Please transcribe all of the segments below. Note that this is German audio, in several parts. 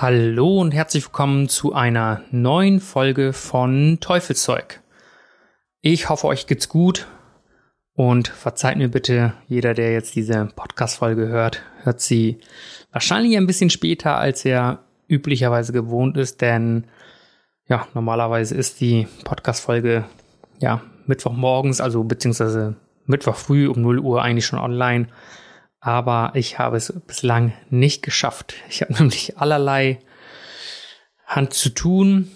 Hallo und herzlich willkommen zu einer neuen Folge von Teufelszeug. Ich hoffe, euch geht's gut und verzeiht mir bitte, jeder, der jetzt diese Podcast-Folge hört, hört sie wahrscheinlich ein bisschen später, als er üblicherweise gewohnt ist, denn ja, normalerweise ist die Podcast-Folge ja Mittwochmorgens, also beziehungsweise Mittwoch früh um 0 Uhr eigentlich schon online aber ich habe es bislang nicht geschafft. Ich habe nämlich allerlei Hand zu tun,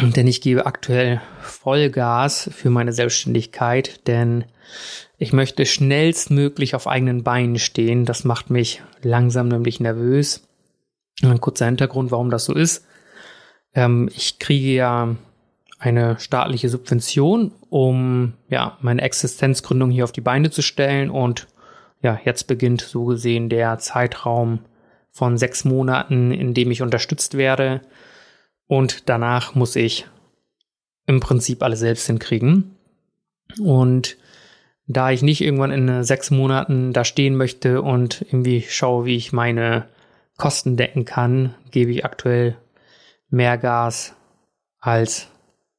denn ich gebe aktuell Vollgas für meine Selbstständigkeit, denn ich möchte schnellstmöglich auf eigenen Beinen stehen. Das macht mich langsam nämlich nervös. Ein kurzer Hintergrund, warum das so ist. Ähm, ich kriege ja eine staatliche Subvention, um ja meine Existenzgründung hier auf die Beine zu stellen und ja, jetzt beginnt so gesehen der Zeitraum von sechs Monaten, in dem ich unterstützt werde. Und danach muss ich im Prinzip alles selbst hinkriegen. Und da ich nicht irgendwann in sechs Monaten da stehen möchte und irgendwie schaue, wie ich meine Kosten decken kann, gebe ich aktuell mehr Gas als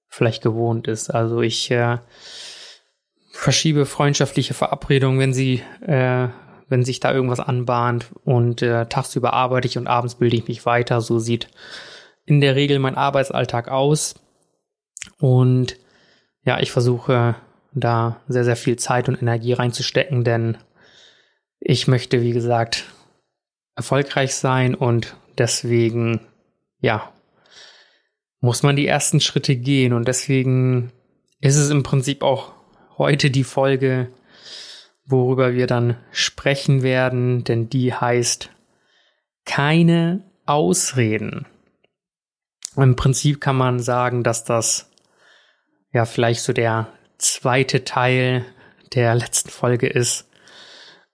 vielleicht gewohnt ist. Also ich äh, verschiebe freundschaftliche Verabredungen, wenn sie, äh, wenn sich da irgendwas anbahnt und äh, tagsüber arbeite ich und abends bilde ich mich weiter. So sieht in der Regel mein Arbeitsalltag aus. Und ja, ich versuche da sehr, sehr viel Zeit und Energie reinzustecken, denn ich möchte, wie gesagt, erfolgreich sein und deswegen, ja, muss man die ersten Schritte gehen und deswegen ist es im Prinzip auch heute die Folge, worüber wir dann sprechen werden, denn die heißt keine Ausreden. Im Prinzip kann man sagen, dass das ja vielleicht so der zweite Teil der letzten Folge ist.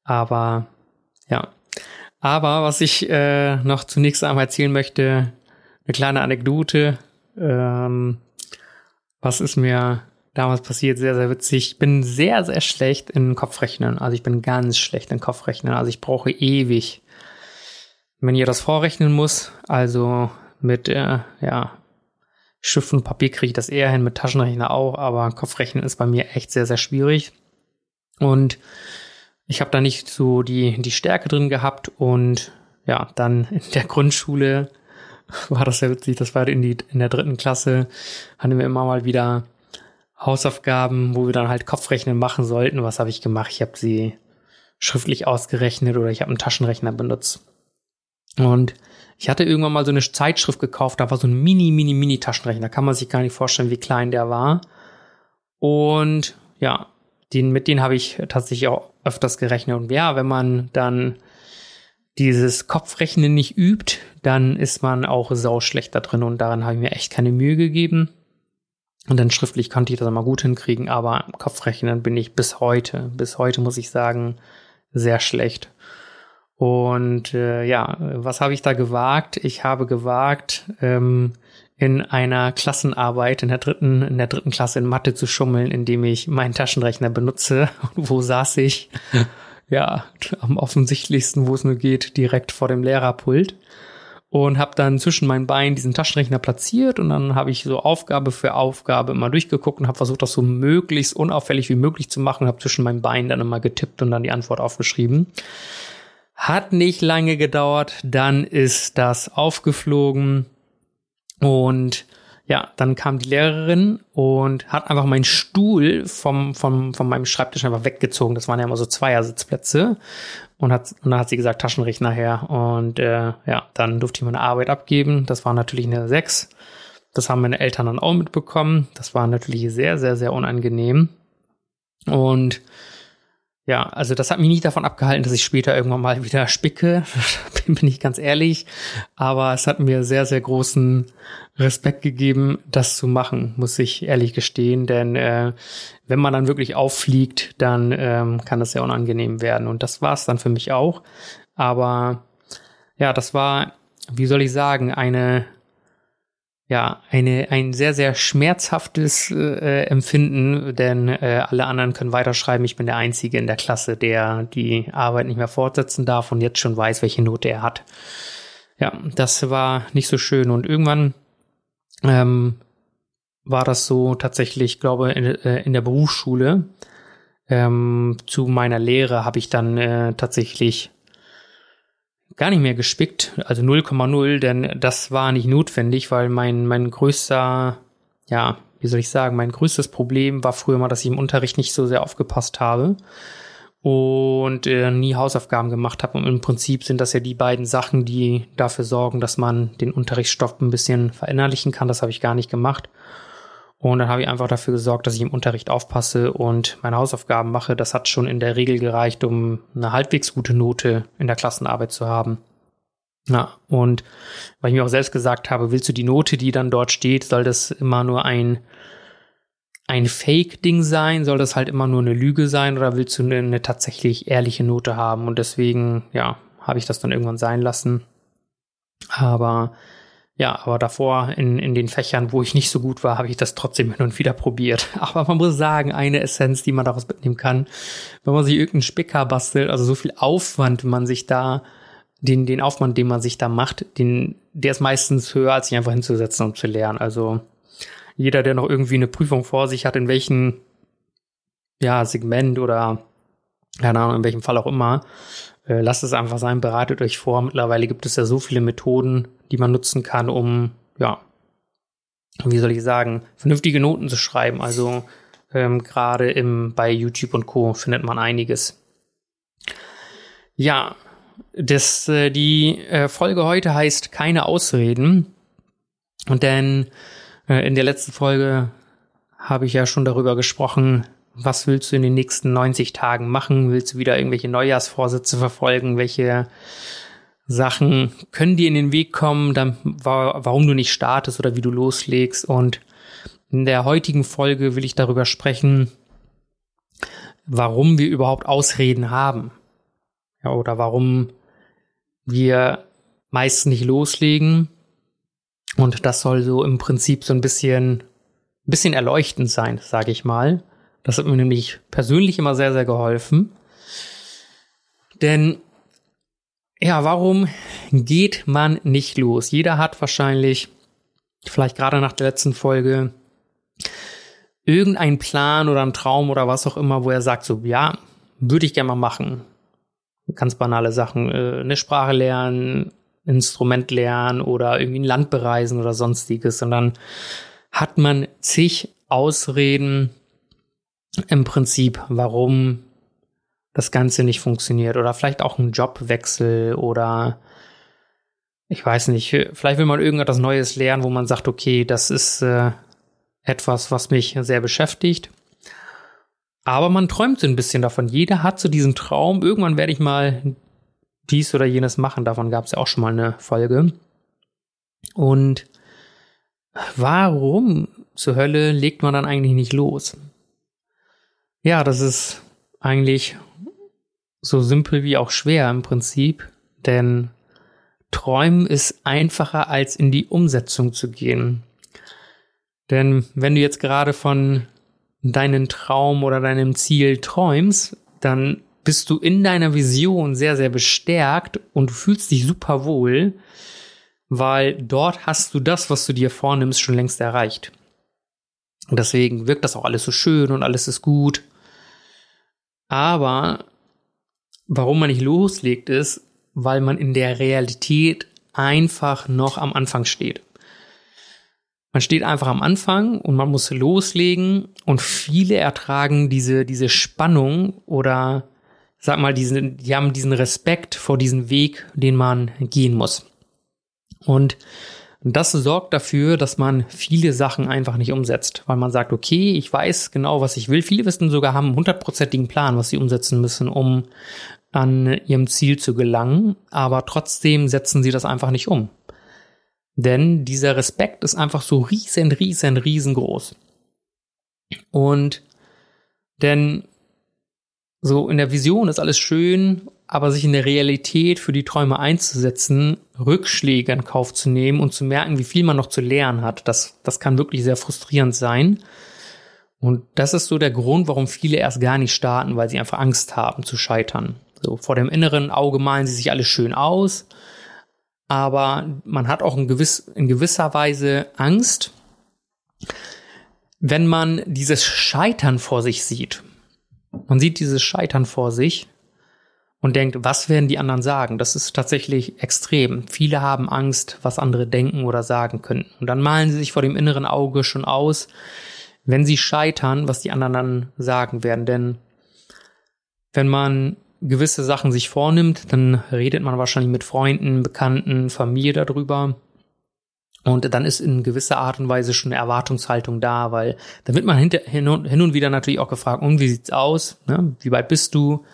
Aber ja. Aber was ich äh, noch zunächst einmal erzählen möchte, eine kleine Anekdote. Ähm, was ist mir damals passiert, sehr, sehr witzig. Ich bin sehr, sehr schlecht in Kopfrechnen. Also ich bin ganz schlecht in Kopfrechnen. Also ich brauche ewig. Wenn ihr das vorrechnen muss, also mit, äh, ja, Stift und Papier kriege ich das eher hin, mit Taschenrechner auch, aber Kopfrechnen ist bei mir echt sehr, sehr schwierig. Und ich habe da nicht so die, die Stärke drin gehabt und ja, dann in der Grundschule war das sehr witzig, das war in, die, in der dritten Klasse, hatten wir immer mal wieder Hausaufgaben, wo wir dann halt Kopfrechnen machen sollten. Was habe ich gemacht? Ich habe sie schriftlich ausgerechnet oder ich habe einen Taschenrechner benutzt. Und ich hatte irgendwann mal so eine Zeitschrift gekauft, da war so ein mini, mini, mini Taschenrechner. Kann man sich gar nicht vorstellen, wie klein der war. Und ja, den, mit denen habe ich tatsächlich auch öfters gerechnet. Und ja, wenn man dann dieses Kopfrechnen nicht übt, dann ist man auch sauschlecht da drin. Und daran habe ich mir echt keine Mühe gegeben. Und dann schriftlich konnte ich das mal gut hinkriegen, aber Kopfrechnen bin ich bis heute, bis heute muss ich sagen, sehr schlecht. Und äh, ja, was habe ich da gewagt? Ich habe gewagt, ähm, in einer Klassenarbeit in der dritten, in der dritten Klasse in Mathe zu schummeln, indem ich meinen Taschenrechner benutze. Und wo saß ich? ja, am offensichtlichsten, wo es nur geht, direkt vor dem Lehrerpult und habe dann zwischen meinen Beinen diesen Taschenrechner platziert und dann habe ich so Aufgabe für Aufgabe immer durchgeguckt und habe versucht, das so möglichst unauffällig wie möglich zu machen, habe zwischen meinen Beinen dann immer getippt und dann die Antwort aufgeschrieben. Hat nicht lange gedauert, dann ist das aufgeflogen und ja, dann kam die Lehrerin und hat einfach meinen Stuhl vom, vom, von meinem Schreibtisch einfach weggezogen. Das waren ja immer so Zweiersitzplätze. Und, hat, und dann hat sie gesagt, Taschenrechner her. Und äh, ja, dann durfte ich meine Arbeit abgeben. Das war natürlich eine 6. Das haben meine Eltern dann auch mitbekommen. Das war natürlich sehr, sehr, sehr unangenehm. Und ja, also das hat mich nicht davon abgehalten, dass ich später irgendwann mal wieder spicke, bin ich ganz ehrlich. Aber es hat mir sehr, sehr großen Respekt gegeben, das zu machen, muss ich ehrlich gestehen. Denn äh, wenn man dann wirklich auffliegt, dann ähm, kann das sehr unangenehm werden. Und das war es dann für mich auch. Aber ja, das war, wie soll ich sagen, eine ja, eine, ein sehr, sehr schmerzhaftes äh, Empfinden, denn äh, alle anderen können weiterschreiben. Ich bin der Einzige in der Klasse, der die Arbeit nicht mehr fortsetzen darf und jetzt schon weiß, welche Note er hat. Ja, das war nicht so schön. Und irgendwann ähm, war das so tatsächlich, glaube in, äh, in der Berufsschule. Ähm, zu meiner Lehre habe ich dann äh, tatsächlich gar nicht mehr gespickt, also 0,0, denn das war nicht notwendig, weil mein, mein größter, ja, wie soll ich sagen, mein größtes Problem war früher mal, dass ich im Unterricht nicht so sehr aufgepasst habe und äh, nie Hausaufgaben gemacht habe. Und im Prinzip sind das ja die beiden Sachen, die dafür sorgen, dass man den Unterrichtsstoff ein bisschen verinnerlichen kann. Das habe ich gar nicht gemacht. Und dann habe ich einfach dafür gesorgt, dass ich im Unterricht aufpasse und meine Hausaufgaben mache. Das hat schon in der Regel gereicht, um eine halbwegs gute Note in der Klassenarbeit zu haben. Ja, und weil ich mir auch selbst gesagt habe, willst du die Note, die dann dort steht, soll das immer nur ein, ein Fake-Ding sein? Soll das halt immer nur eine Lüge sein? Oder willst du eine, eine tatsächlich ehrliche Note haben? Und deswegen, ja, habe ich das dann irgendwann sein lassen. Aber ja, aber davor in, in den Fächern, wo ich nicht so gut war, habe ich das trotzdem hin und wieder probiert. Aber man muss sagen, eine Essenz, die man daraus mitnehmen kann, wenn man sich irgendeinen Spicker bastelt, also so viel Aufwand man sich da, den, den Aufwand, den man sich da macht, den, der ist meistens höher, als sich einfach hinzusetzen und zu lernen. Also jeder, der noch irgendwie eine Prüfung vor sich hat, in welchem ja, Segment oder keine Ahnung, in welchem Fall auch immer, äh, lasst es einfach sein, bereitet euch vor. Mittlerweile gibt es ja so viele Methoden, die man nutzen kann, um, ja, wie soll ich sagen, vernünftige Noten zu schreiben. Also ähm, gerade im bei YouTube und Co. findet man einiges. Ja, das, äh, die äh, Folge heute heißt keine Ausreden. Und denn äh, in der letzten Folge habe ich ja schon darüber gesprochen, was willst du in den nächsten 90 Tagen machen? Willst du wieder irgendwelche Neujahrsvorsätze verfolgen? Welche Sachen können dir in den Weg kommen, dann, warum du nicht startest oder wie du loslegst? Und in der heutigen Folge will ich darüber sprechen, warum wir überhaupt Ausreden haben. Ja, oder warum wir meist nicht loslegen. Und das soll so im Prinzip so ein bisschen, ein bisschen erleuchtend sein, sage ich mal. Das hat mir nämlich persönlich immer sehr, sehr geholfen. Denn, ja, warum geht man nicht los? Jeder hat wahrscheinlich, vielleicht gerade nach der letzten Folge, irgendeinen Plan oder einen Traum oder was auch immer, wo er sagt, so, ja, würde ich gerne mal machen. Ganz banale Sachen, äh, eine Sprache lernen, Instrument lernen oder irgendwie ein Land bereisen oder sonstiges. Und dann hat man zig Ausreden, im Prinzip, warum das Ganze nicht funktioniert oder vielleicht auch ein Jobwechsel oder ich weiß nicht, vielleicht will man irgendetwas Neues lernen, wo man sagt, okay, das ist äh, etwas, was mich sehr beschäftigt. Aber man träumt so ein bisschen davon. Jeder hat so diesen Traum, irgendwann werde ich mal dies oder jenes machen. Davon gab es ja auch schon mal eine Folge. Und warum zur Hölle legt man dann eigentlich nicht los? Ja, das ist eigentlich so simpel wie auch schwer im Prinzip, denn Träumen ist einfacher als in die Umsetzung zu gehen. Denn wenn du jetzt gerade von deinem Traum oder deinem Ziel träumst, dann bist du in deiner Vision sehr, sehr bestärkt und du fühlst dich super wohl, weil dort hast du das, was du dir vornimmst, schon längst erreicht. Und deswegen wirkt das auch alles so schön und alles ist gut. Aber warum man nicht loslegt, ist, weil man in der Realität einfach noch am Anfang steht. Man steht einfach am Anfang und man muss loslegen und viele ertragen diese, diese Spannung oder sag mal, diesen, die haben diesen Respekt vor diesem Weg, den man gehen muss. Und Und das sorgt dafür, dass man viele Sachen einfach nicht umsetzt, weil man sagt, okay, ich weiß genau, was ich will. Viele wissen sogar, haben einen hundertprozentigen Plan, was sie umsetzen müssen, um an ihrem Ziel zu gelangen, aber trotzdem setzen sie das einfach nicht um. Denn dieser Respekt ist einfach so riesen, riesen, riesengroß. Und denn so in der Vision ist alles schön, aber sich in der Realität für die Träume einzusetzen, Rückschläge in Kauf zu nehmen und zu merken, wie viel man noch zu lernen hat, das, das kann wirklich sehr frustrierend sein. Und das ist so der Grund, warum viele erst gar nicht starten, weil sie einfach Angst haben zu scheitern. So vor dem inneren Auge malen sie sich alles schön aus, aber man hat auch in, gewiss, in gewisser Weise Angst, wenn man dieses Scheitern vor sich sieht. Man sieht dieses Scheitern vor sich und denkt, was werden die anderen sagen? Das ist tatsächlich extrem. Viele haben Angst, was andere denken oder sagen könnten. Und dann malen sie sich vor dem inneren Auge schon aus, wenn sie scheitern, was die anderen dann sagen werden. Denn wenn man gewisse Sachen sich vornimmt, dann redet man wahrscheinlich mit Freunden, Bekannten, Familie darüber. Und dann ist in gewisser Art und Weise schon eine Erwartungshaltung da, weil dann wird man hin, und, hin und wieder natürlich auch gefragt, und wie sieht's aus? Ne? Wie weit bist du?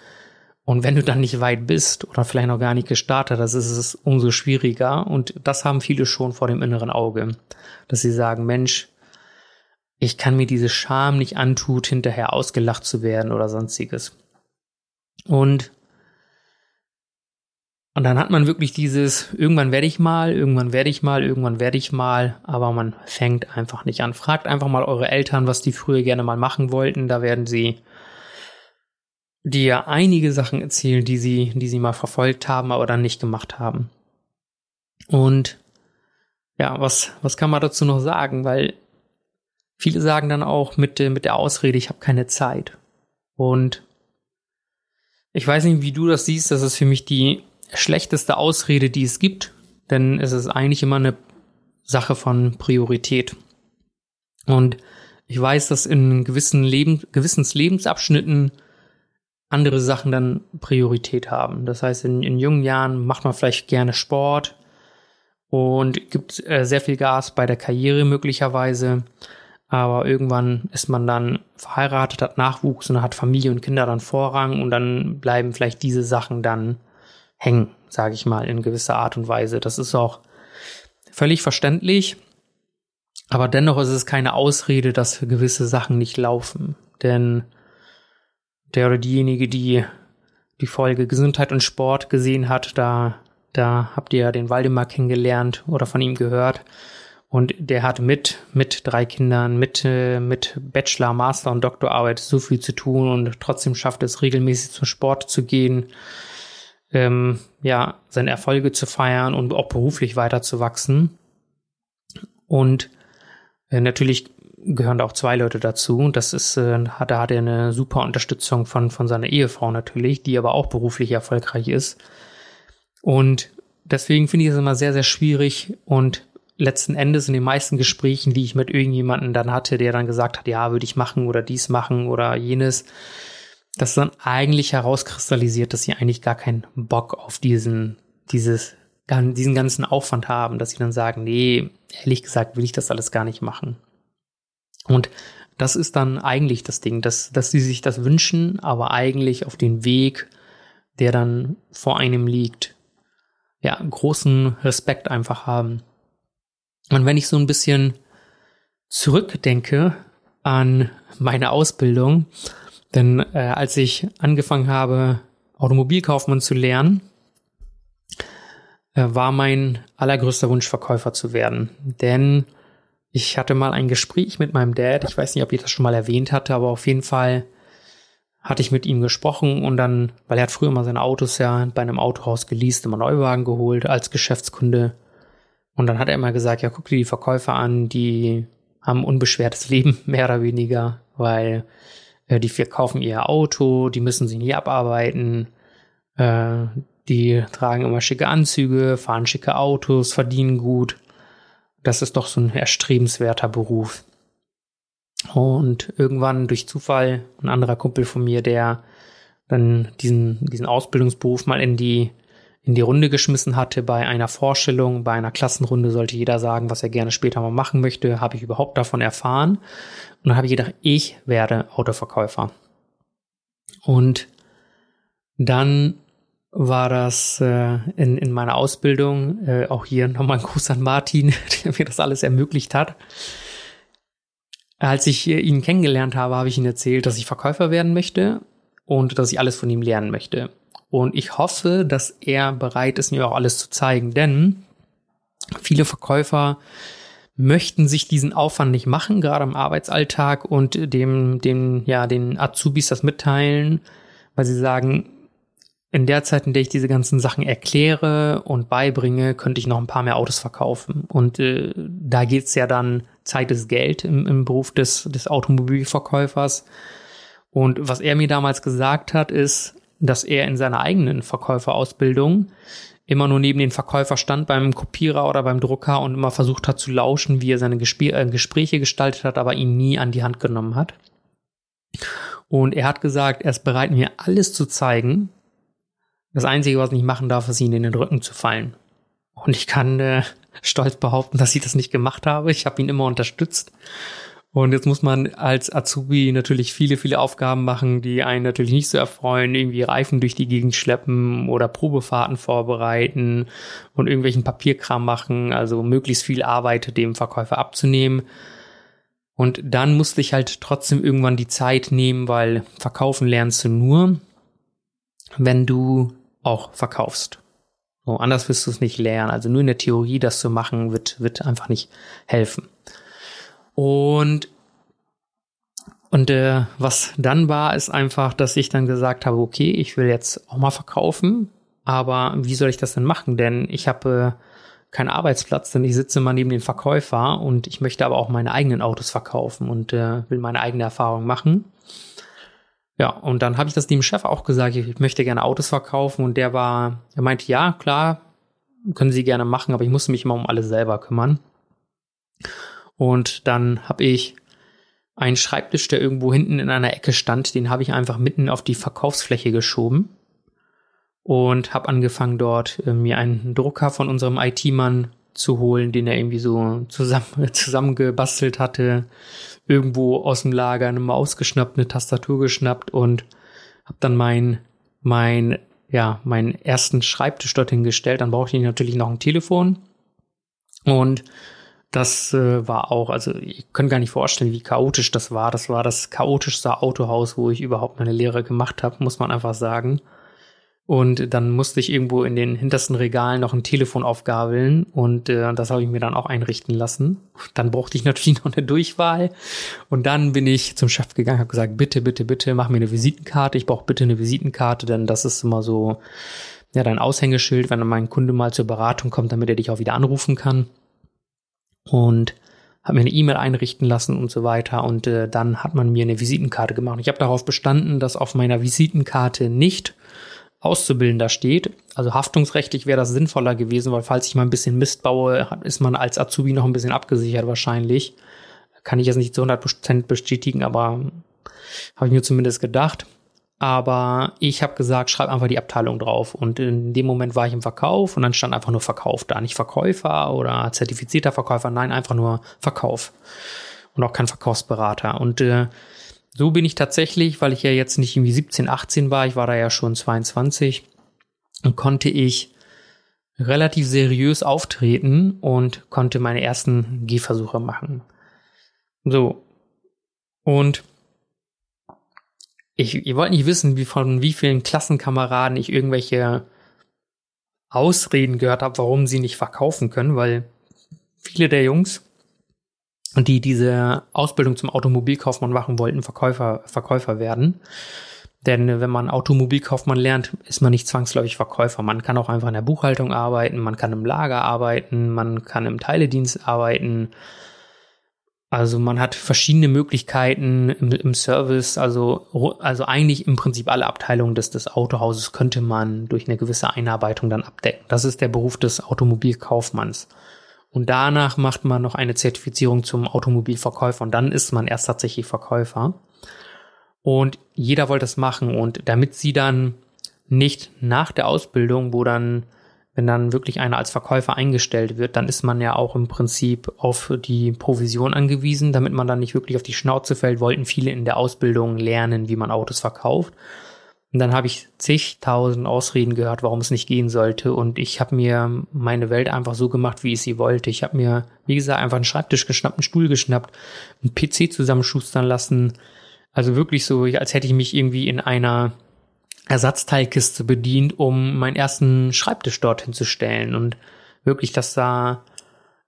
Und wenn du dann nicht weit bist oder vielleicht noch gar nicht gestartet hast, ist es umso schwieriger. Und das haben viele schon vor dem inneren Auge, dass sie sagen, Mensch, ich kann mir diese Scham nicht antut, hinterher ausgelacht zu werden oder sonstiges. Und und dann hat man wirklich dieses, irgendwann werde ich mal, irgendwann werde ich mal, irgendwann werde ich mal, aber man fängt einfach nicht an. Fragt einfach mal eure Eltern, was die früher gerne mal machen wollten. Da werden sie dir einige Sachen erzählen, die sie, die sie mal verfolgt haben, aber dann nicht gemacht haben. Und ja, was, was kann man dazu noch sagen? Weil viele sagen dann auch mit, mit der Ausrede, ich habe keine Zeit. Und ich weiß nicht, wie du das siehst, das ist für mich die schlechteste Ausrede, die es gibt, denn es ist eigentlich immer eine Sache von Priorität. Und ich weiß, dass in gewissen Leben, gewissens Lebensabschnitten andere Sachen dann Priorität haben. Das heißt, in, in jungen Jahren macht man vielleicht gerne Sport und gibt äh, sehr viel Gas bei der Karriere möglicherweise. Aber irgendwann ist man dann verheiratet, hat Nachwuchs und hat Familie und Kinder dann Vorrang und dann bleiben vielleicht diese Sachen dann hängen, sage ich mal, in gewisser Art und Weise. Das ist auch völlig verständlich. Aber dennoch ist es keine Ausrede, dass gewisse Sachen nicht laufen. Denn der oder diejenige, die die Folge Gesundheit und Sport gesehen hat, da, da habt ihr ja den Waldemar kennengelernt oder von ihm gehört. Und der hat mit, mit drei Kindern, mit, mit Bachelor, Master und Doktorarbeit so viel zu tun und trotzdem schafft es regelmäßig zum Sport zu gehen, ähm, ja, seine Erfolge zu feiern und auch beruflich weiterzuwachsen. Und äh, natürlich gehören da auch zwei Leute dazu. Das ist, äh, hat, da hat er eine super Unterstützung von, von seiner Ehefrau natürlich, die aber auch beruflich erfolgreich ist. Und deswegen finde ich es immer sehr, sehr schwierig und letzten Endes in den meisten Gesprächen, die ich mit irgendjemanden dann hatte, der dann gesagt hat, ja, würde ich machen oder dies machen oder jenes, dass dann eigentlich herauskristallisiert, dass sie eigentlich gar keinen Bock auf diesen, dieses, diesen ganzen Aufwand haben, dass sie dann sagen, nee, ehrlich gesagt will ich das alles gar nicht machen. Und das ist dann eigentlich das Ding, dass, dass sie sich das wünschen, aber eigentlich auf den Weg, der dann vor einem liegt, ja, großen Respekt einfach haben. Und wenn ich so ein bisschen zurückdenke an meine Ausbildung, denn äh, als ich angefangen habe, Automobilkaufmann zu lernen, äh, war mein allergrößter Wunsch, Verkäufer zu werden. Denn ich hatte mal ein Gespräch mit meinem Dad. Ich weiß nicht, ob ich das schon mal erwähnt hatte, aber auf jeden Fall hatte ich mit ihm gesprochen und dann, weil er hat früher mal seine Autos ja bei einem Autohaus geleast, immer Neuwagen geholt als Geschäftskunde. Und dann hat er immer gesagt, ja, guck dir die Verkäufer an, die haben unbeschwertes Leben, mehr oder weniger, weil äh, die verkaufen ihr Auto, die müssen sie nie abarbeiten, äh, die tragen immer schicke Anzüge, fahren schicke Autos, verdienen gut. Das ist doch so ein erstrebenswerter Beruf. Und irgendwann durch Zufall ein anderer Kumpel von mir, der dann diesen, diesen Ausbildungsberuf mal in die in die Runde geschmissen hatte bei einer Vorstellung, bei einer Klassenrunde sollte jeder sagen, was er gerne später mal machen möchte, habe ich überhaupt davon erfahren. Und dann habe ich gedacht, ich werde Autoverkäufer. Und dann war das äh, in, in meiner Ausbildung, äh, auch hier nochmal ein Gruß an Martin, der mir das alles ermöglicht hat. Als ich äh, ihn kennengelernt habe, habe ich ihm erzählt, dass ich Verkäufer werden möchte und dass ich alles von ihm lernen möchte. Und ich hoffe, dass er bereit ist, mir auch alles zu zeigen, denn viele Verkäufer möchten sich diesen Aufwand nicht machen, gerade im Arbeitsalltag und dem, dem, ja, den Azubis das mitteilen, weil sie sagen, in der Zeit, in der ich diese ganzen Sachen erkläre und beibringe, könnte ich noch ein paar mehr Autos verkaufen. Und äh, da geht's ja dann, Zeit ist Geld im, im Beruf des, des Automobilverkäufers. Und was er mir damals gesagt hat, ist, dass er in seiner eigenen Verkäuferausbildung immer nur neben den Verkäufer stand beim Kopierer oder beim Drucker und immer versucht hat zu lauschen, wie er seine Gespr äh, Gespräche gestaltet hat, aber ihn nie an die Hand genommen hat. Und er hat gesagt, er ist bereit, mir alles zu zeigen, das Einzige, was ich machen darf, ist ihnen in den Rücken zu fallen. Und ich kann äh, stolz behaupten, dass ich das nicht gemacht habe. Ich habe ihn immer unterstützt. Und jetzt muss man als Azubi natürlich viele, viele Aufgaben machen, die einen natürlich nicht so erfreuen, irgendwie Reifen durch die Gegend schleppen oder Probefahrten vorbereiten und irgendwelchen Papierkram machen, also möglichst viel Arbeit dem Verkäufer abzunehmen. Und dann musste ich halt trotzdem irgendwann die Zeit nehmen, weil verkaufen lernst du nur, wenn du auch verkaufst. So, anders wirst du es nicht lernen. Also nur in der Theorie das zu machen, wird, wird einfach nicht helfen. Und, und äh, was dann war, ist einfach, dass ich dann gesagt habe, okay, ich will jetzt auch mal verkaufen, aber wie soll ich das denn machen? Denn ich habe äh, keinen Arbeitsplatz, denn ich sitze mal neben dem Verkäufer und ich möchte aber auch meine eigenen Autos verkaufen und äh, will meine eigene Erfahrung machen. Ja, und dann habe ich das dem Chef auch gesagt, ich möchte gerne Autos verkaufen und der war, er meinte, ja, klar, können Sie gerne machen, aber ich musste mich immer um alles selber kümmern. Und dann habe ich einen Schreibtisch, der irgendwo hinten in einer Ecke stand, den habe ich einfach mitten auf die Verkaufsfläche geschoben und habe angefangen dort äh, mir einen Drucker von unserem IT-Mann zu holen, den er irgendwie so zusammen zusammengebastelt hatte, irgendwo aus dem Lager eine Maus geschnappt, eine Tastatur geschnappt und habe dann mein, mein, ja, meinen ersten Schreibtisch dorthin gestellt. Dann brauchte ich natürlich noch ein Telefon. Und das äh, war auch, also ich kann gar nicht vorstellen, wie chaotisch das war. Das war das chaotischste Autohaus, wo ich überhaupt meine Lehre gemacht habe, muss man einfach sagen. Und dann musste ich irgendwo in den hintersten Regalen noch ein Telefon aufgabeln und äh, das habe ich mir dann auch einrichten lassen. Dann brauchte ich natürlich noch eine Durchwahl und dann bin ich zum Chef gegangen, habe gesagt, bitte, bitte, bitte, mach mir eine Visitenkarte. Ich brauche bitte eine Visitenkarte, denn das ist immer so ja dein Aushängeschild, wenn mein Kunde mal zur Beratung kommt, damit er dich auch wieder anrufen kann. Und habe mir eine E-Mail einrichten lassen und so weiter. Und äh, dann hat man mir eine Visitenkarte gemacht. Ich habe darauf bestanden, dass auf meiner Visitenkarte nicht Auszubildender steht. Also haftungsrechtlich wäre das sinnvoller gewesen, weil falls ich mal ein bisschen Mist baue, ist man als Azubi noch ein bisschen abgesichert wahrscheinlich. Kann ich jetzt nicht zu 100% bestätigen, aber habe ich mir zumindest gedacht. Aber ich habe gesagt, schreib einfach die Abteilung drauf. Und in dem Moment war ich im Verkauf und dann stand einfach nur Verkauf da. Nicht Verkäufer oder zertifizierter Verkäufer, nein, einfach nur Verkauf. Und auch kein Verkaufsberater. Und äh, so bin ich tatsächlich, weil ich ja jetzt nicht irgendwie 17, 18 war, ich war da ja schon 22, und konnte ich relativ seriös auftreten und konnte meine ersten Gehversuche machen. So. Und ich, ihr wollt nicht wissen, wie von wie vielen Klassenkameraden ich irgendwelche Ausreden gehört habe, warum sie nicht verkaufen können, weil viele der Jungs die diese Ausbildung zum Automobilkaufmann machen wollten, Verkäufer, Verkäufer werden. Denn wenn man Automobilkaufmann lernt, ist man nicht zwangsläufig Verkäufer. Man kann auch einfach in der Buchhaltung arbeiten, man kann im Lager arbeiten, man kann im Teiledienst arbeiten. Also man hat verschiedene Möglichkeiten im, im Service. Also, also eigentlich im Prinzip alle Abteilungen des, des Autohauses könnte man durch eine gewisse Einarbeitung dann abdecken. Das ist der Beruf des Automobilkaufmanns. Und danach macht man noch eine Zertifizierung zum Automobilverkäufer und dann ist man erst tatsächlich Verkäufer. Und jeder wollte das machen und damit sie dann nicht nach der Ausbildung, wo dann, wenn dann wirklich einer als Verkäufer eingestellt wird, dann ist man ja auch im Prinzip auf die Provision angewiesen, damit man dann nicht wirklich auf die Schnauze fällt, wollten viele in der Ausbildung lernen, wie man Autos verkauft. Und dann habe ich zigtausend Ausreden gehört, warum es nicht gehen sollte. Und ich habe mir meine Welt einfach so gemacht, wie ich sie wollte. Ich habe mir, wie gesagt, einfach einen Schreibtisch geschnappt, einen Stuhl geschnappt, einen PC zusammenschustern lassen. Also wirklich so, als hätte ich mich irgendwie in einer Ersatzteilkiste bedient, um meinen ersten Schreibtisch dorthin zu stellen. Und wirklich, das sah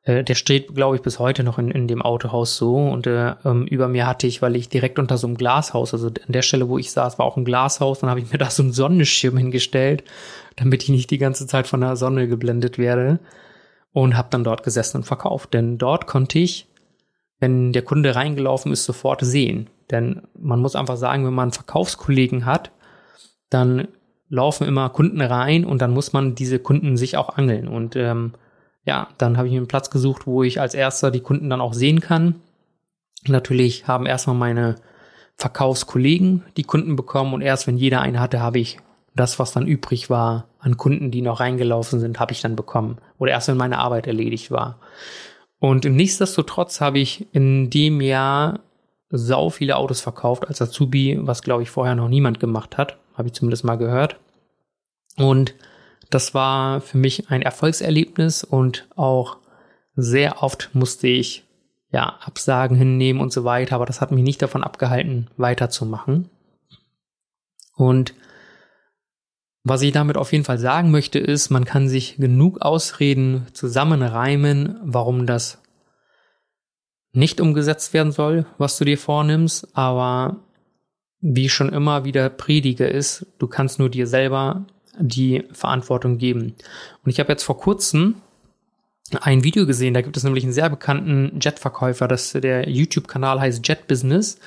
äh, der steht, glaube ich, bis heute noch in, in dem Autohaus so. Und äh, ähm, über mir hatte ich, weil ich direkt unter so einem Glashaus, also an der Stelle, wo ich saß, war auch ein Glashaus. Dann habe ich mir da so einen Sonnenschirm hingestellt, damit ich nicht die ganze Zeit von der Sonne geblendet werde. Und habe dann dort gesessen und verkauft. Denn dort konnte ich, wenn der Kunde reingelaufen ist, sofort sehen. Denn man muss einfach sagen, wenn man einen Verkaufskollegen hat, dann laufen immer Kunden rein und dann muss man diese Kunden sich auch angeln. Und ähm, ja, dann habe ich mir einen Platz gesucht, wo ich als erster die Kunden dann auch sehen kann. Natürlich haben erstmal meine Verkaufskollegen die Kunden bekommen und erst wenn jeder eine hatte, habe ich das, was dann übrig war an Kunden, die noch reingelaufen sind, habe ich dann bekommen. Oder erst wenn meine Arbeit erledigt war. Und nichtsdestotrotz habe ich in dem Jahr sau viele Autos verkauft als Azubi, was glaube ich vorher noch niemand gemacht hat. Habe ich zumindest mal gehört. Und das war für mich ein Erfolgserlebnis und auch sehr oft musste ich ja Absagen hinnehmen und so weiter, aber das hat mich nicht davon abgehalten, weiterzumachen. Und was ich damit auf jeden Fall sagen möchte, ist, man kann sich genug Ausreden zusammenreimen, warum das nicht umgesetzt werden soll, was du dir vornimmst, aber wie schon immer wieder predige ist, du kannst nur dir selber die Verantwortung geben. Und ich habe jetzt vor kurzem ein Video gesehen, da gibt es nämlich einen sehr bekannten Jetverkäufer, der YouTube-Kanal heißt Jet Business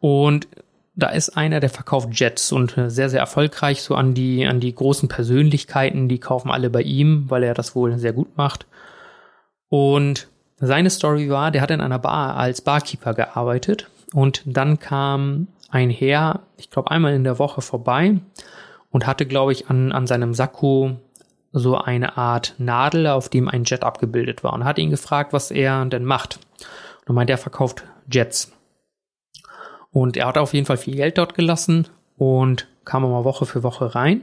und da ist einer, der verkauft Jets und sehr, sehr erfolgreich so an die, an die großen Persönlichkeiten, die kaufen alle bei ihm, weil er das wohl sehr gut macht. Und seine Story war, der hat in einer Bar als Barkeeper gearbeitet und dann kam ein Herr, ich glaube einmal in der Woche vorbei und hatte, glaube ich, an, an seinem Sakko so eine Art Nadel, auf dem ein Jet abgebildet war und hat ihn gefragt, was er denn macht. Und meinte, er verkauft Jets. Und er hat auf jeden Fall viel Geld dort gelassen und kam immer Woche für Woche rein.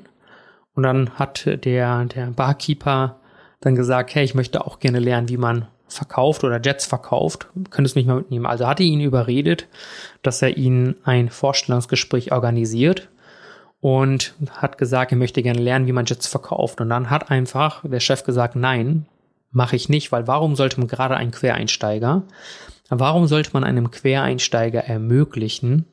Und dann hat der, der Barkeeper dann gesagt, hey, ich möchte auch gerne lernen, wie man verkauft oder Jets verkauft. Könntest mich mal mitnehmen. Also hatte ihn überredet, dass er ihn ein Vorstellungsgespräch organisiert und hat gesagt, er möchte gerne lernen, wie man Jets verkauft. Und dann hat einfach der Chef gesagt, nein, mache ich nicht, weil warum sollte man gerade ein Quereinsteiger, warum sollte man einem Quereinsteiger ermöglichen,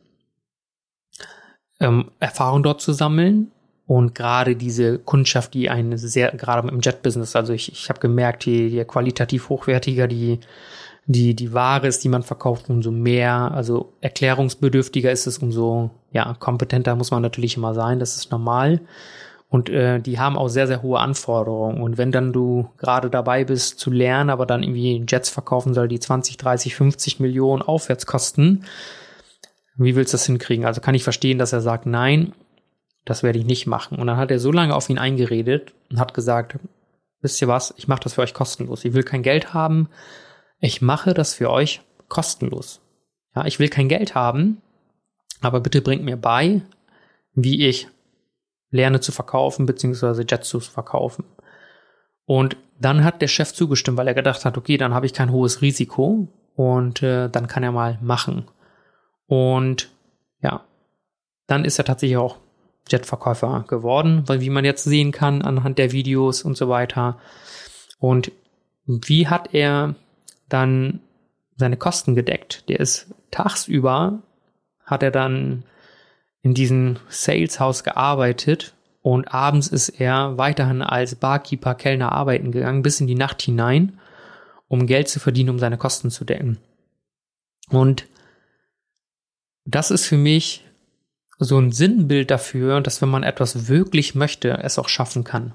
ähm, Erfahrung dort zu sammeln und gerade diese Kundschaft, die eine sehr, gerade im Jet-Business, also ich, ich habe gemerkt, je, je qualitativ hochwertiger die die, die Ware ist, die man verkauft, umso mehr, also erklärungsbedürftiger ist es, umso ja, kompetenter muss man natürlich immer sein, das ist normal. Und äh, die haben auch sehr, sehr hohe Anforderungen. Und wenn dann du gerade dabei bist zu lernen, aber dann irgendwie Jets verkaufen soll, die 20, 30, 50 Millionen aufwärts kosten, wie willst du das hinkriegen? Also kann ich verstehen, dass er sagt, nein, das werde ich nicht machen. Und dann hat er so lange auf ihn eingeredet und hat gesagt, wisst ihr was, ich mache das für euch kostenlos. Ich will kein Geld haben, ich mache das für euch kostenlos. Ja, ich will kein Geld haben, aber bitte bringt mir bei, wie ich lerne zu verkaufen, beziehungsweise Jets zu verkaufen. Und dann hat der Chef zugestimmt, weil er gedacht hat, okay, dann habe ich kein hohes Risiko und äh, dann kann er mal machen. Und ja, dann ist er tatsächlich auch Jetverkäufer geworden, weil wie man jetzt sehen kann anhand der Videos und so weiter. Und wie hat er dann seine Kosten gedeckt. Der ist tagsüber, hat er dann in diesem Saleshaus gearbeitet und abends ist er weiterhin als Barkeeper, Kellner arbeiten gegangen, bis in die Nacht hinein, um Geld zu verdienen, um seine Kosten zu decken. Und das ist für mich so ein Sinnbild dafür, dass wenn man etwas wirklich möchte, es auch schaffen kann.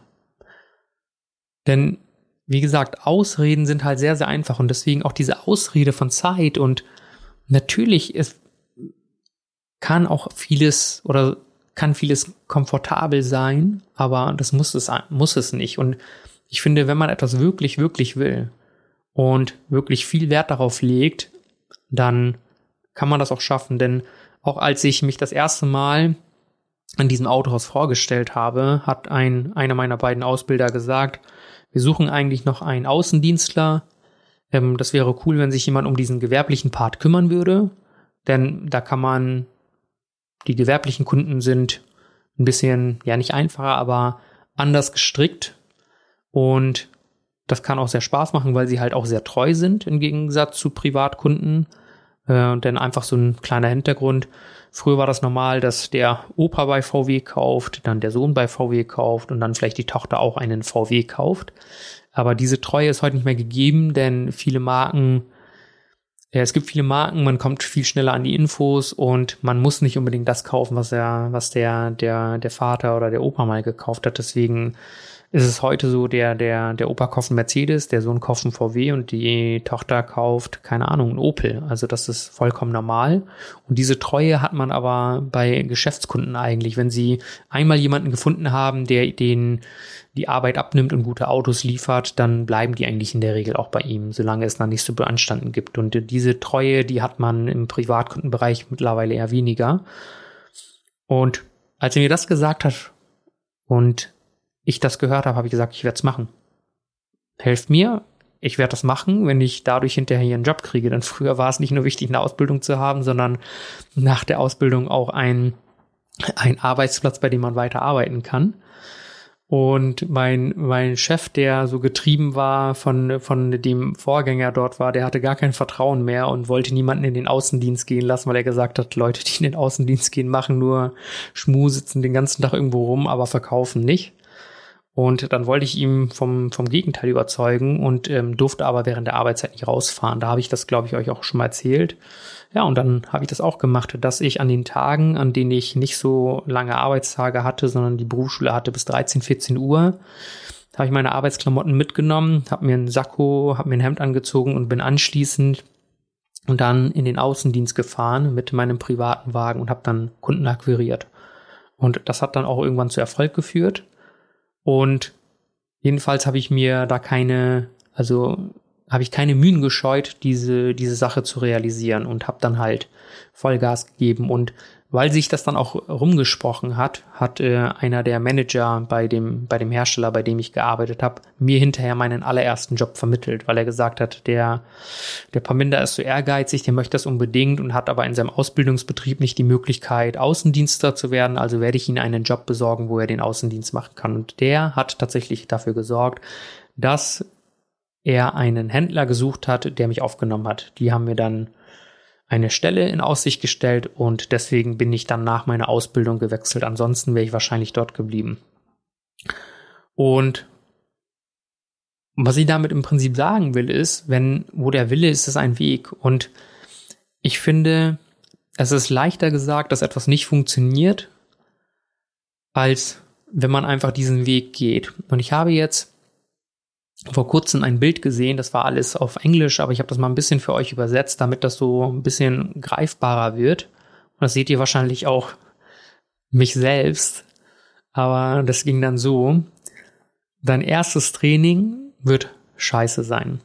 Denn wie gesagt, Ausreden sind halt sehr, sehr einfach und deswegen auch diese Ausrede von Zeit und natürlich ist, kann auch vieles oder kann vieles komfortabel sein, aber das muss es, muss es nicht. Und ich finde, wenn man etwas wirklich, wirklich will und wirklich viel Wert darauf legt, dann kann man das auch schaffen. Denn auch als ich mich das erste Mal an diesem Autohaus vorgestellt habe, hat ein, einer meiner beiden Ausbilder gesagt, wir suchen eigentlich noch einen Außendienstler. Ähm, das wäre cool, wenn sich jemand um diesen gewerblichen Part kümmern würde. Denn da kann man, die gewerblichen Kunden sind ein bisschen, ja nicht einfacher, aber anders gestrickt. Und das kann auch sehr Spaß machen, weil sie halt auch sehr treu sind im Gegensatz zu Privatkunden. Äh, denn einfach so ein kleiner Hintergrund. Früher war das normal, dass der Opa bei VW kauft, dann der Sohn bei VW kauft und dann vielleicht die Tochter auch einen VW kauft. Aber diese Treue ist heute nicht mehr gegeben, denn viele Marken, ja, es gibt viele Marken, man kommt viel schneller an die Infos und man muss nicht unbedingt das kaufen, was er, was der, der, der Vater oder der Opa mal gekauft hat. Deswegen ist es heute so, der, der, der Opa kauft einen Mercedes, der Sohn kauft einen VW und die Tochter kauft, keine Ahnung, einen Opel. Also das ist vollkommen normal. Und diese Treue hat man aber bei Geschäftskunden eigentlich. Wenn sie einmal jemanden gefunden haben, der den die Arbeit abnimmt und gute Autos liefert, dann bleiben die eigentlich in der Regel auch bei ihm, solange es dann nicht so beanstanden gibt. Und diese Treue, die hat man im Privatkundenbereich mittlerweile eher weniger. Und als er mir das gesagt hat und ich das gehört habe, habe ich gesagt, ich werde es machen. Helft mir, ich werde das machen, wenn ich dadurch hinterher hier einen Job kriege. Denn früher war es nicht nur wichtig, eine Ausbildung zu haben, sondern nach der Ausbildung auch ein, ein Arbeitsplatz, bei dem man weiter arbeiten kann. Und mein, mein Chef, der so getrieben war von, von dem Vorgänger dort war, der hatte gar kein Vertrauen mehr und wollte niemanden in den Außendienst gehen lassen, weil er gesagt hat, Leute, die in den Außendienst gehen, machen nur Schmu, sitzen den ganzen Tag irgendwo rum, aber verkaufen nicht. Und dann wollte ich ihm vom, vom Gegenteil überzeugen und ähm, durfte aber während der Arbeitszeit nicht rausfahren. Da habe ich das, glaube ich, euch auch schon mal erzählt. Ja, und dann habe ich das auch gemacht, dass ich an den Tagen, an denen ich nicht so lange Arbeitstage hatte, sondern die Berufsschule hatte bis 13, 14 Uhr, habe ich meine Arbeitsklamotten mitgenommen, habe mir einen Sakko, habe mir ein Hemd angezogen und bin anschließend und dann in den Außendienst gefahren mit meinem privaten Wagen und habe dann Kunden akquiriert. Und das hat dann auch irgendwann zu Erfolg geführt. Und jedenfalls habe ich mir da keine, also habe ich keine Mühen gescheut, diese, diese Sache zu realisieren und habe dann halt Vollgas gegeben. Und weil sich das dann auch rumgesprochen hat, hat äh, einer der Manager bei dem, bei dem Hersteller, bei dem ich gearbeitet habe, mir hinterher meinen allerersten Job vermittelt, weil er gesagt hat, der, der Paminda ist so ehrgeizig, der möchte das unbedingt und hat aber in seinem Ausbildungsbetrieb nicht die Möglichkeit, Außendienster zu werden, also werde ich ihm einen Job besorgen, wo er den Außendienst machen kann. Und der hat tatsächlich dafür gesorgt, dass er einen Händler gesucht hat, der mich aufgenommen hat. Die haben mir dann eine Stelle in Aussicht gestellt und deswegen bin ich dann nach meiner Ausbildung gewechselt. Ansonsten wäre ich wahrscheinlich dort geblieben. Und was ich damit im Prinzip sagen will, ist, wenn, wo der Wille ist, ist ein Weg. Und ich finde, es ist leichter gesagt, dass etwas nicht funktioniert, als wenn man einfach diesen Weg geht. Und ich habe jetzt vor kurzem ein Bild gesehen, das war alles auf Englisch, aber ich habe das mal ein bisschen für euch übersetzt, damit das so ein bisschen greifbarer wird. Und das seht ihr wahrscheinlich auch mich selbst. Aber das ging dann so. Dein erstes Training wird scheiße sein.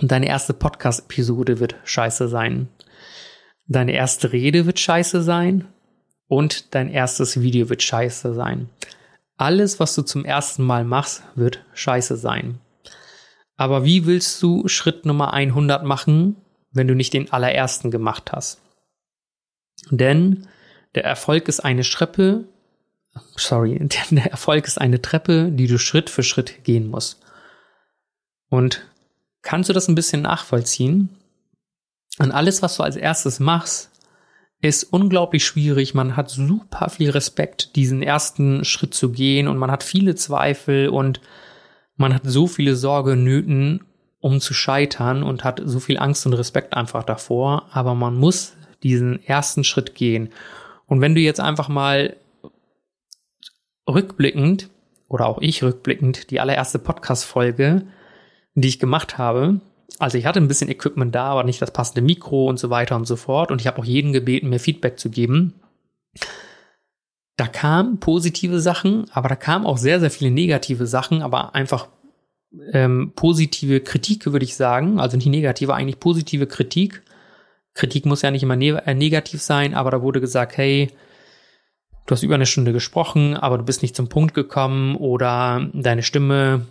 Und deine erste Podcast-Episode wird scheiße sein. Deine erste Rede wird scheiße sein. Und dein erstes Video wird scheiße sein. Alles, was du zum ersten Mal machst, wird scheiße sein. Aber wie willst du Schritt Nummer 100 machen, wenn du nicht den allerersten gemacht hast? Denn der Erfolg ist eine Treppe, sorry, der Erfolg ist eine Treppe, die du Schritt für Schritt gehen musst. Und kannst du das ein bisschen nachvollziehen? Und alles, was du als erstes machst, ist unglaublich schwierig. Man hat super viel Respekt, diesen ersten Schritt zu gehen und man hat viele Zweifel und man hat so viele Sorge, Nöten, um zu scheitern und hat so viel Angst und Respekt einfach davor. Aber man muss diesen ersten Schritt gehen. Und wenn du jetzt einfach mal rückblickend oder auch ich rückblickend die allererste Podcast-Folge, die ich gemacht habe, also ich hatte ein bisschen Equipment da, aber nicht das passende Mikro und so weiter und so fort. Und ich habe auch jeden gebeten, mir Feedback zu geben. da kamen positive Sachen, aber da kamen auch sehr, sehr viele negative Sachen, aber einfach ähm, positive Kritik, würde ich sagen. Also nicht negative, eigentlich positive Kritik. Kritik muss ja nicht immer ne äh, negativ sein, aber da wurde gesagt, hey, du hast über eine Stunde gesprochen, aber du bist nicht zum Punkt gekommen oder deine Stimme,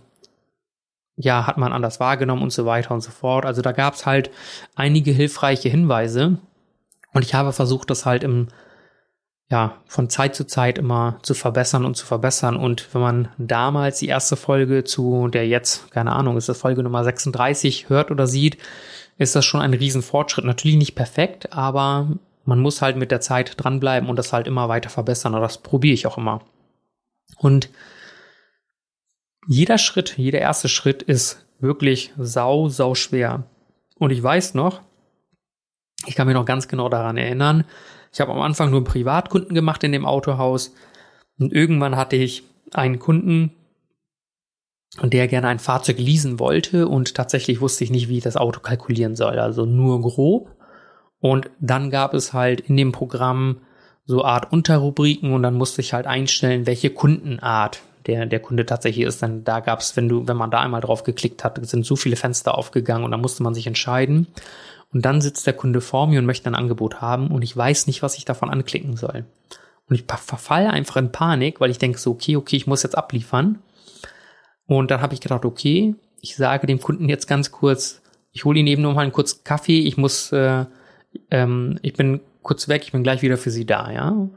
ja, hat man anders wahrgenommen und so weiter und so fort. Also da gab es halt einige hilfreiche Hinweise und ich habe versucht, das halt im ja, von Zeit zu Zeit immer zu verbessern und zu verbessern. Und wenn man damals die erste Folge zu der jetzt, keine Ahnung, ist das Folge Nummer 36 hört oder sieht, ist das schon ein Riesenfortschritt. Natürlich nicht perfekt, aber man muss halt mit der Zeit dranbleiben und das halt immer weiter verbessern. Und das probiere ich auch immer. Und jeder Schritt, jeder erste Schritt ist wirklich sau, sau schwer. Und ich weiß noch, ich kann mich noch ganz genau daran erinnern, ich habe am Anfang nur Privatkunden gemacht in dem Autohaus und irgendwann hatte ich einen Kunden, der gerne ein Fahrzeug leasen wollte und tatsächlich wusste ich nicht, wie ich das Auto kalkulieren soll, also nur grob. Und dann gab es halt in dem Programm so Art Unterrubriken und dann musste ich halt einstellen, welche Kundenart der, der Kunde tatsächlich ist. Denn da gab es, wenn du, wenn man da einmal drauf geklickt hat, sind so viele Fenster aufgegangen und da musste man sich entscheiden. Und dann sitzt der Kunde vor mir und möchte ein Angebot haben und ich weiß nicht, was ich davon anklicken soll. Und ich verfalle einfach in Panik, weil ich denke so, okay, okay, ich muss jetzt abliefern. Und dann habe ich gedacht, okay, ich sage dem Kunden jetzt ganz kurz, ich hole ihn eben nur mal einen kurzen Kaffee, ich muss, äh, ähm, ich bin kurz weg, ich bin gleich wieder für Sie da, ja.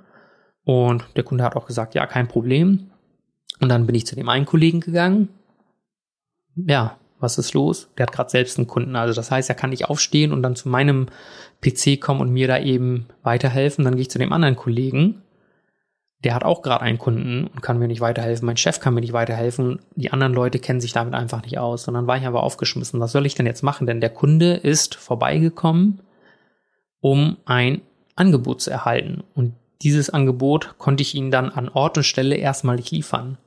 Und der Kunde hat auch gesagt, ja, kein Problem. Und dann bin ich zu dem einen Kollegen gegangen. Ja, was ist los? Der hat gerade selbst einen Kunden. Also das heißt, er kann nicht aufstehen und dann zu meinem PC kommen und mir da eben weiterhelfen. Dann gehe ich zu dem anderen Kollegen. Der hat auch gerade einen Kunden und kann mir nicht weiterhelfen. Mein Chef kann mir nicht weiterhelfen. Die anderen Leute kennen sich damit einfach nicht aus. Und dann war ich aber aufgeschmissen. Was soll ich denn jetzt machen? Denn der Kunde ist vorbeigekommen, um ein Angebot zu erhalten. Und dieses Angebot konnte ich ihnen dann an Ort und Stelle erstmalig liefern.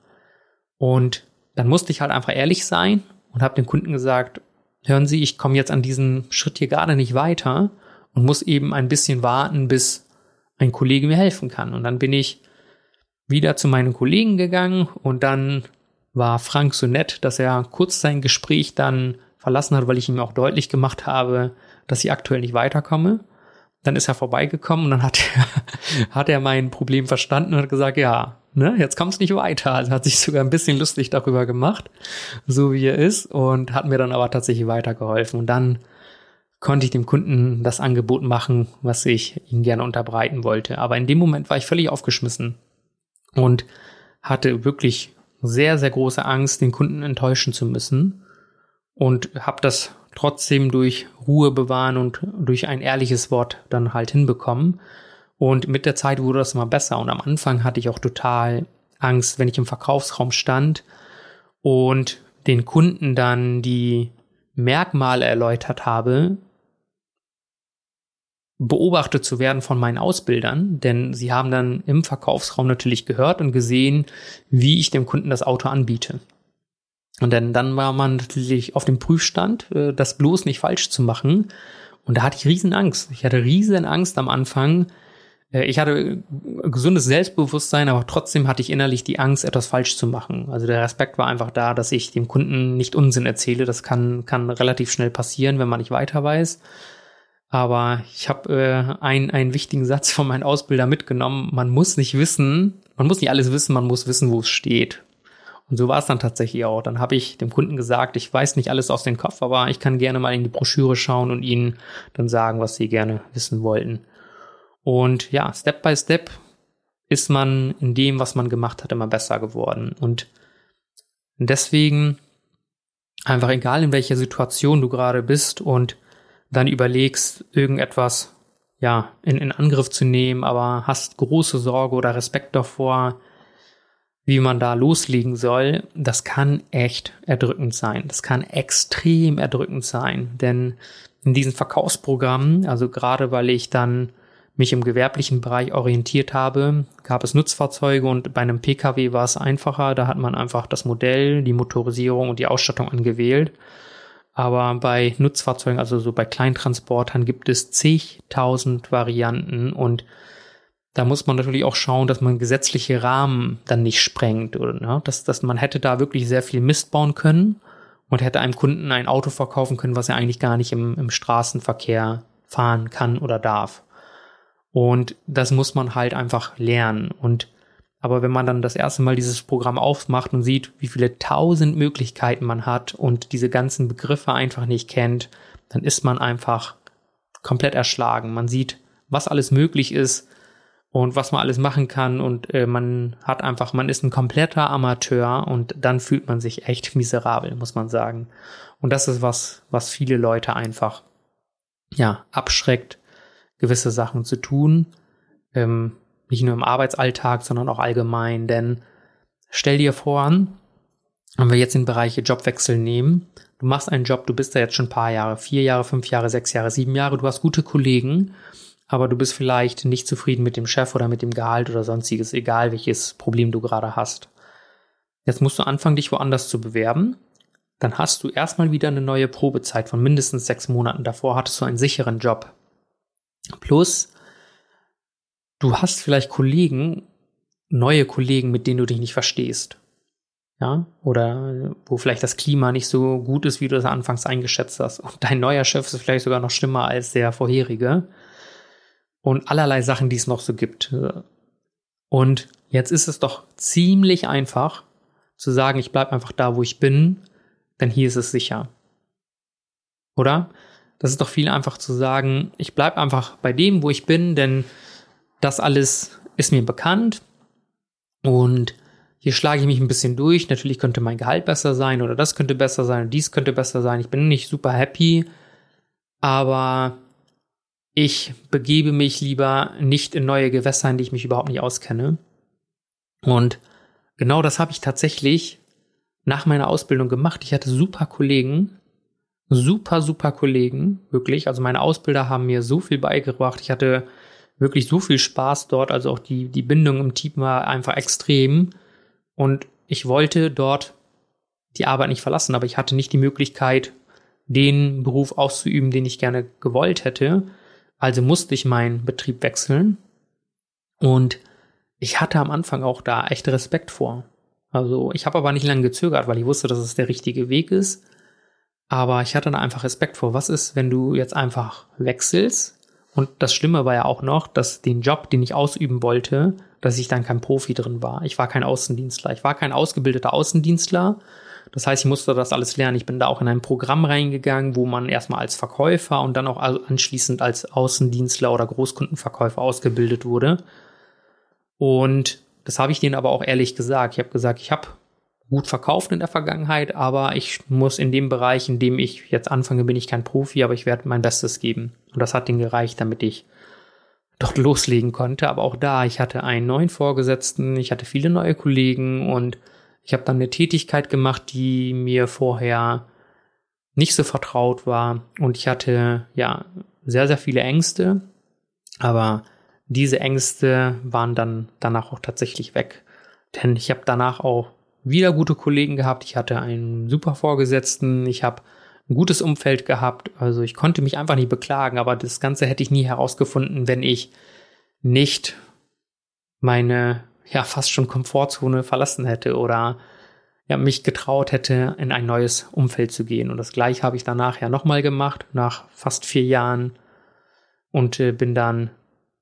Und dann musste ich halt einfach ehrlich sein und habe dem Kunden gesagt, hören Sie, ich komme jetzt an diesem Schritt hier gerade nicht weiter und muss eben ein bisschen warten, bis ein Kollege mir helfen kann. Und dann bin ich wieder zu meinen Kollegen gegangen und dann war Frank so nett, dass er kurz sein Gespräch dann verlassen hat, weil ich ihm auch deutlich gemacht habe, dass ich aktuell nicht weiterkomme. Dann ist er vorbeigekommen und dann hat er, hat er mein Problem verstanden und hat gesagt, ja, ne, jetzt kommt es nicht weiter. Also hat sich sogar ein bisschen lustig darüber gemacht, so wie er ist, und hat mir dann aber tatsächlich weitergeholfen. Und dann konnte ich dem Kunden das Angebot machen, was ich ihm gerne unterbreiten wollte. Aber in dem Moment war ich völlig aufgeschmissen und hatte wirklich sehr, sehr große Angst, den Kunden enttäuschen zu müssen und habe das trotzdem durch Ruhe bewahren und durch ein ehrliches Wort dann halt hinbekommen. Und mit der Zeit wurde das immer besser. Und am Anfang hatte ich auch total Angst, wenn ich im Verkaufsraum stand und den Kunden dann die Merkmale erläutert habe, beobachtet zu werden von meinen Ausbildern, denn sie haben dann im Verkaufsraum natürlich gehört und gesehen, wie ich dem Kunden das Auto anbiete. Und dann, dann war man natürlich auf dem Prüfstand, äh, das bloß nicht falsch zu machen. Und da hatte ich riesen Angst. Ich hatte riesen Angst am Anfang, ich hatte gesundes Selbstbewusstsein, aber trotzdem hatte ich innerlich die Angst, etwas falsch zu machen. Also der Respekt war einfach da, dass ich dem Kunden nicht Unsinn erzähle. Das kann, kann relativ schnell passieren, wenn man nicht weiter weiß. Aber ich habe äh, einen, einen wichtigen Satz von meinem Ausbilder mitgenommen. Man muss nicht wissen, man muss nicht alles wissen, man muss wissen, wo es steht. Und so war es dann tatsächlich auch. Dann habe ich dem Kunden gesagt, ich weiß nicht alles aus dem Kopf, aber ich kann gerne mal in die Broschüre schauen und ihnen dann sagen, was sie gerne wissen wollten. Und ja, Step by Step ist man in dem, was man gemacht hat, immer besser geworden. Und deswegen einfach egal, in welcher Situation du gerade bist und dann überlegst, irgendetwas ja, in, in Angriff zu nehmen, aber hast große Sorge oder Respekt davor, wie man da loslegen soll, das kann echt erdrückend sein. Das kann extrem erdrückend sein. Denn in diesen Verkaufsprogrammen, also gerade weil ich dann mich im gewerblichen Bereich orientiert habe, gab es Nutzfahrzeuge und bei einem Pkw war es einfacher. Da hat man einfach das Modell, die Motorisierung und die Ausstattung angewählt. Aber bei Nutzfahrzeugen, also so bei Kleintransportern, gibt es zigtausend Varianten und da muss man natürlich auch schauen, dass man gesetzliche Rahmen dann nicht sprengt oder ne? dass, dass man hätte da wirklich sehr viel Mist bauen können und hätte einem Kunden ein Auto verkaufen können, was er eigentlich gar nicht im, im Straßenverkehr fahren kann oder darf. Und das muss man halt einfach lernen. Und aber wenn man dann das erste Mal dieses Programm aufmacht und sieht, wie viele tausend Möglichkeiten man hat und diese ganzen Begriffe einfach nicht kennt, dann ist man einfach komplett erschlagen. Man sieht, was alles möglich ist und was man alles machen kann und äh, man hat einfach, man ist ein kompletter Amateur und dann fühlt man sich echt miserabel, muss man sagen. Und das ist was, was viele Leute einfach, ja, abschreckt, gewisse Sachen zu tun. Ähm, nicht nur im Arbeitsalltag, sondern auch allgemein. Denn stell dir vor, wenn wir jetzt den Bereich Jobwechsel nehmen, du machst einen Job, du bist da jetzt schon ein paar Jahre, vier Jahre, fünf Jahre, sechs Jahre, sieben Jahre, du hast gute Kollegen, aber du bist vielleicht nicht zufrieden mit dem Chef oder mit dem Gehalt oder sonstiges, egal welches Problem du gerade hast. Jetzt musst du anfangen, dich woanders zu bewerben. Dann hast du erstmal wieder eine neue Probezeit von mindestens sechs Monaten. Davor hattest du einen sicheren Job. Plus, du hast vielleicht Kollegen, neue Kollegen, mit denen du dich nicht verstehst. Ja, oder wo vielleicht das Klima nicht so gut ist, wie du es anfangs eingeschätzt hast. Und dein neuer Chef ist vielleicht sogar noch schlimmer als der vorherige. Und allerlei Sachen, die es noch so gibt. Und jetzt ist es doch ziemlich einfach zu sagen, ich bleib einfach da, wo ich bin, denn hier ist es sicher. Oder? Das ist doch viel einfach zu sagen, ich bleib einfach bei dem, wo ich bin, denn das alles ist mir bekannt und hier schlage ich mich ein bisschen durch. Natürlich könnte mein Gehalt besser sein oder das könnte besser sein und dies könnte besser sein. Ich bin nicht super happy, aber ich begebe mich lieber nicht in neue Gewässer, in die ich mich überhaupt nicht auskenne. Und genau das habe ich tatsächlich nach meiner Ausbildung gemacht. Ich hatte super Kollegen, super, super Kollegen, wirklich. Also meine Ausbilder haben mir so viel beigebracht. Ich hatte wirklich so viel Spaß dort. Also auch die, die Bindung im Team war einfach extrem. Und ich wollte dort die Arbeit nicht verlassen, aber ich hatte nicht die Möglichkeit, den Beruf auszuüben, den ich gerne gewollt hätte. Also musste ich meinen Betrieb wechseln. Und ich hatte am Anfang auch da echt Respekt vor. Also ich habe aber nicht lange gezögert, weil ich wusste, dass es der richtige Weg ist. Aber ich hatte da einfach Respekt vor. Was ist, wenn du jetzt einfach wechselst und das Schlimme war ja auch noch, dass den Job, den ich ausüben wollte, dass ich dann kein Profi drin war. Ich war kein Außendienstler. Ich war kein ausgebildeter Außendienstler. Das heißt, ich musste das alles lernen. Ich bin da auch in ein Programm reingegangen, wo man erstmal als Verkäufer und dann auch anschließend als Außendienstler oder Großkundenverkäufer ausgebildet wurde. Und das habe ich denen aber auch ehrlich gesagt. Ich habe gesagt, ich habe gut verkauft in der Vergangenheit, aber ich muss in dem Bereich, in dem ich jetzt anfange, bin ich kein Profi, aber ich werde mein Bestes geben. Und das hat denen gereicht, damit ich dort loslegen konnte. Aber auch da, ich hatte einen neuen Vorgesetzten, ich hatte viele neue Kollegen und ich habe dann eine Tätigkeit gemacht, die mir vorher nicht so vertraut war. Und ich hatte ja sehr, sehr viele Ängste, aber diese Ängste waren dann danach auch tatsächlich weg. Denn ich habe danach auch wieder gute Kollegen gehabt, ich hatte einen super Vorgesetzten, ich habe ein gutes Umfeld gehabt, also ich konnte mich einfach nicht beklagen, aber das Ganze hätte ich nie herausgefunden, wenn ich nicht meine ja fast schon Komfortzone verlassen hätte oder ja, mich getraut hätte, in ein neues Umfeld zu gehen. Und das gleiche habe ich danach ja nochmal gemacht, nach fast vier Jahren. Und äh, bin dann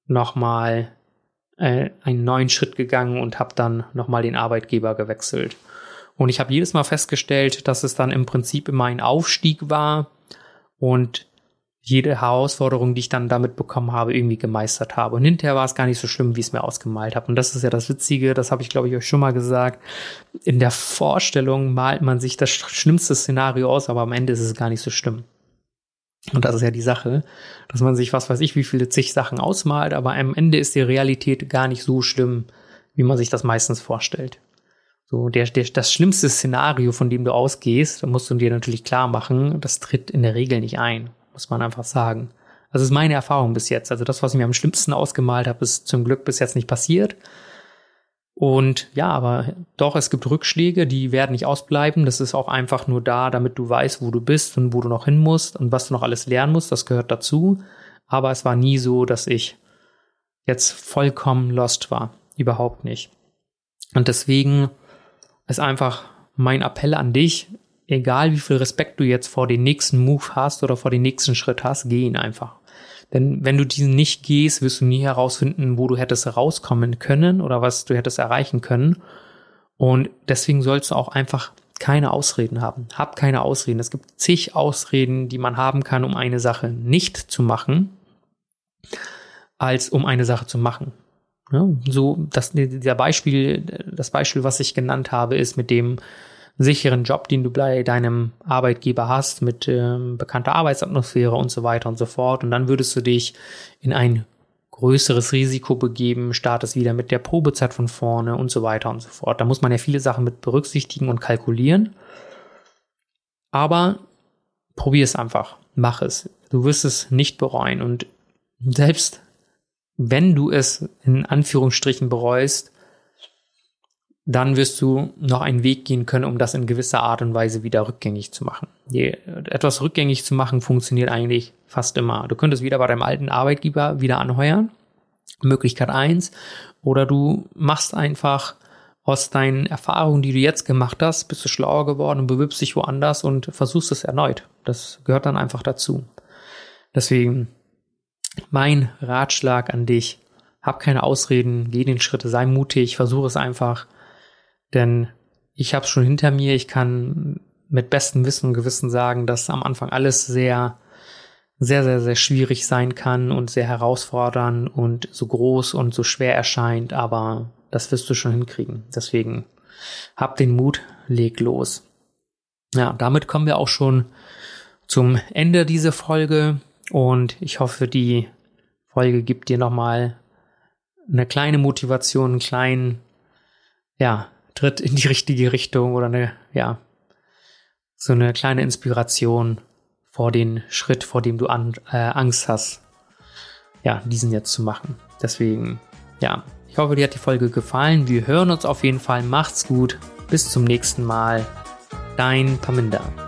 nochmal äh, einen neuen Schritt gegangen und habe dann nochmal den Arbeitgeber gewechselt. Und ich habe jedes Mal festgestellt, dass es dann im Prinzip immer ein Aufstieg war und jede Herausforderung, die ich dann damit bekommen habe, irgendwie gemeistert habe. Und hinterher war es gar nicht so schlimm, wie ich es mir ausgemalt habe. Und das ist ja das Witzige, das habe ich, glaube ich, euch schon mal gesagt. In der Vorstellung malt man sich das schlimmste Szenario aus, aber am Ende ist es gar nicht so schlimm. Und das ist ja die Sache, dass man sich, was weiß ich, wie viele zig Sachen ausmalt, aber am Ende ist die Realität gar nicht so schlimm, wie man sich das meistens vorstellt. So, der, der, das schlimmste Szenario, von dem du ausgehst, da musst du dir natürlich klar machen, das tritt in der Regel nicht ein, muss man einfach sagen. Also ist meine Erfahrung bis jetzt. Also das, was ich mir am schlimmsten ausgemalt habe, ist zum Glück bis jetzt nicht passiert. Und ja, aber doch, es gibt Rückschläge, die werden nicht ausbleiben. Das ist auch einfach nur da, damit du weißt, wo du bist und wo du noch hin musst und was du noch alles lernen musst. Das gehört dazu. Aber es war nie so, dass ich jetzt vollkommen lost war. Überhaupt nicht. Und deswegen ist einfach mein Appell an dich, egal wie viel Respekt du jetzt vor den nächsten Move hast oder vor den nächsten Schritt hast, geh ihn einfach. Denn wenn du diesen nicht gehst, wirst du nie herausfinden, wo du hättest rauskommen können oder was du hättest erreichen können. Und deswegen sollst du auch einfach keine Ausreden haben. Hab keine Ausreden. Es gibt zig Ausreden, die man haben kann, um eine Sache nicht zu machen, als um eine Sache zu machen. Ja, so, das, der Beispiel, das Beispiel, was ich genannt habe, ist mit dem sicheren Job, den du bei deinem Arbeitgeber hast, mit ähm, bekannter Arbeitsatmosphäre und so weiter und so fort. Und dann würdest du dich in ein größeres Risiko begeben, startest wieder mit der Probezeit von vorne und so weiter und so fort. Da muss man ja viele Sachen mit berücksichtigen und kalkulieren. Aber probier es einfach, mach es. Du wirst es nicht bereuen. Und selbst wenn du es in Anführungsstrichen bereust, dann wirst du noch einen Weg gehen können, um das in gewisser Art und Weise wieder rückgängig zu machen. Etwas rückgängig zu machen funktioniert eigentlich fast immer. Du könntest wieder bei deinem alten Arbeitgeber wieder anheuern. Möglichkeit eins. Oder du machst einfach aus deinen Erfahrungen, die du jetzt gemacht hast, bist du schlauer geworden und bewirbst dich woanders und versuchst es erneut. Das gehört dann einfach dazu. Deswegen mein Ratschlag an dich. Hab keine Ausreden, geh den Schritte, sei mutig, versuche es einfach denn ich habe es schon hinter mir. Ich kann mit bestem Wissen und Gewissen sagen, dass am Anfang alles sehr, sehr, sehr, sehr schwierig sein kann und sehr herausfordernd und so groß und so schwer erscheint. Aber das wirst du schon hinkriegen. Deswegen hab den Mut, leg los. Ja, damit kommen wir auch schon zum Ende dieser Folge und ich hoffe, die Folge gibt dir nochmal eine kleine Motivation, einen kleinen, ja, Tritt in die richtige Richtung oder eine, ja, so eine kleine Inspiration vor den Schritt, vor dem du an, äh, Angst hast, ja, diesen jetzt zu machen. Deswegen, ja, ich hoffe, dir hat die Folge gefallen. Wir hören uns auf jeden Fall. Macht's gut. Bis zum nächsten Mal. Dein Paminda.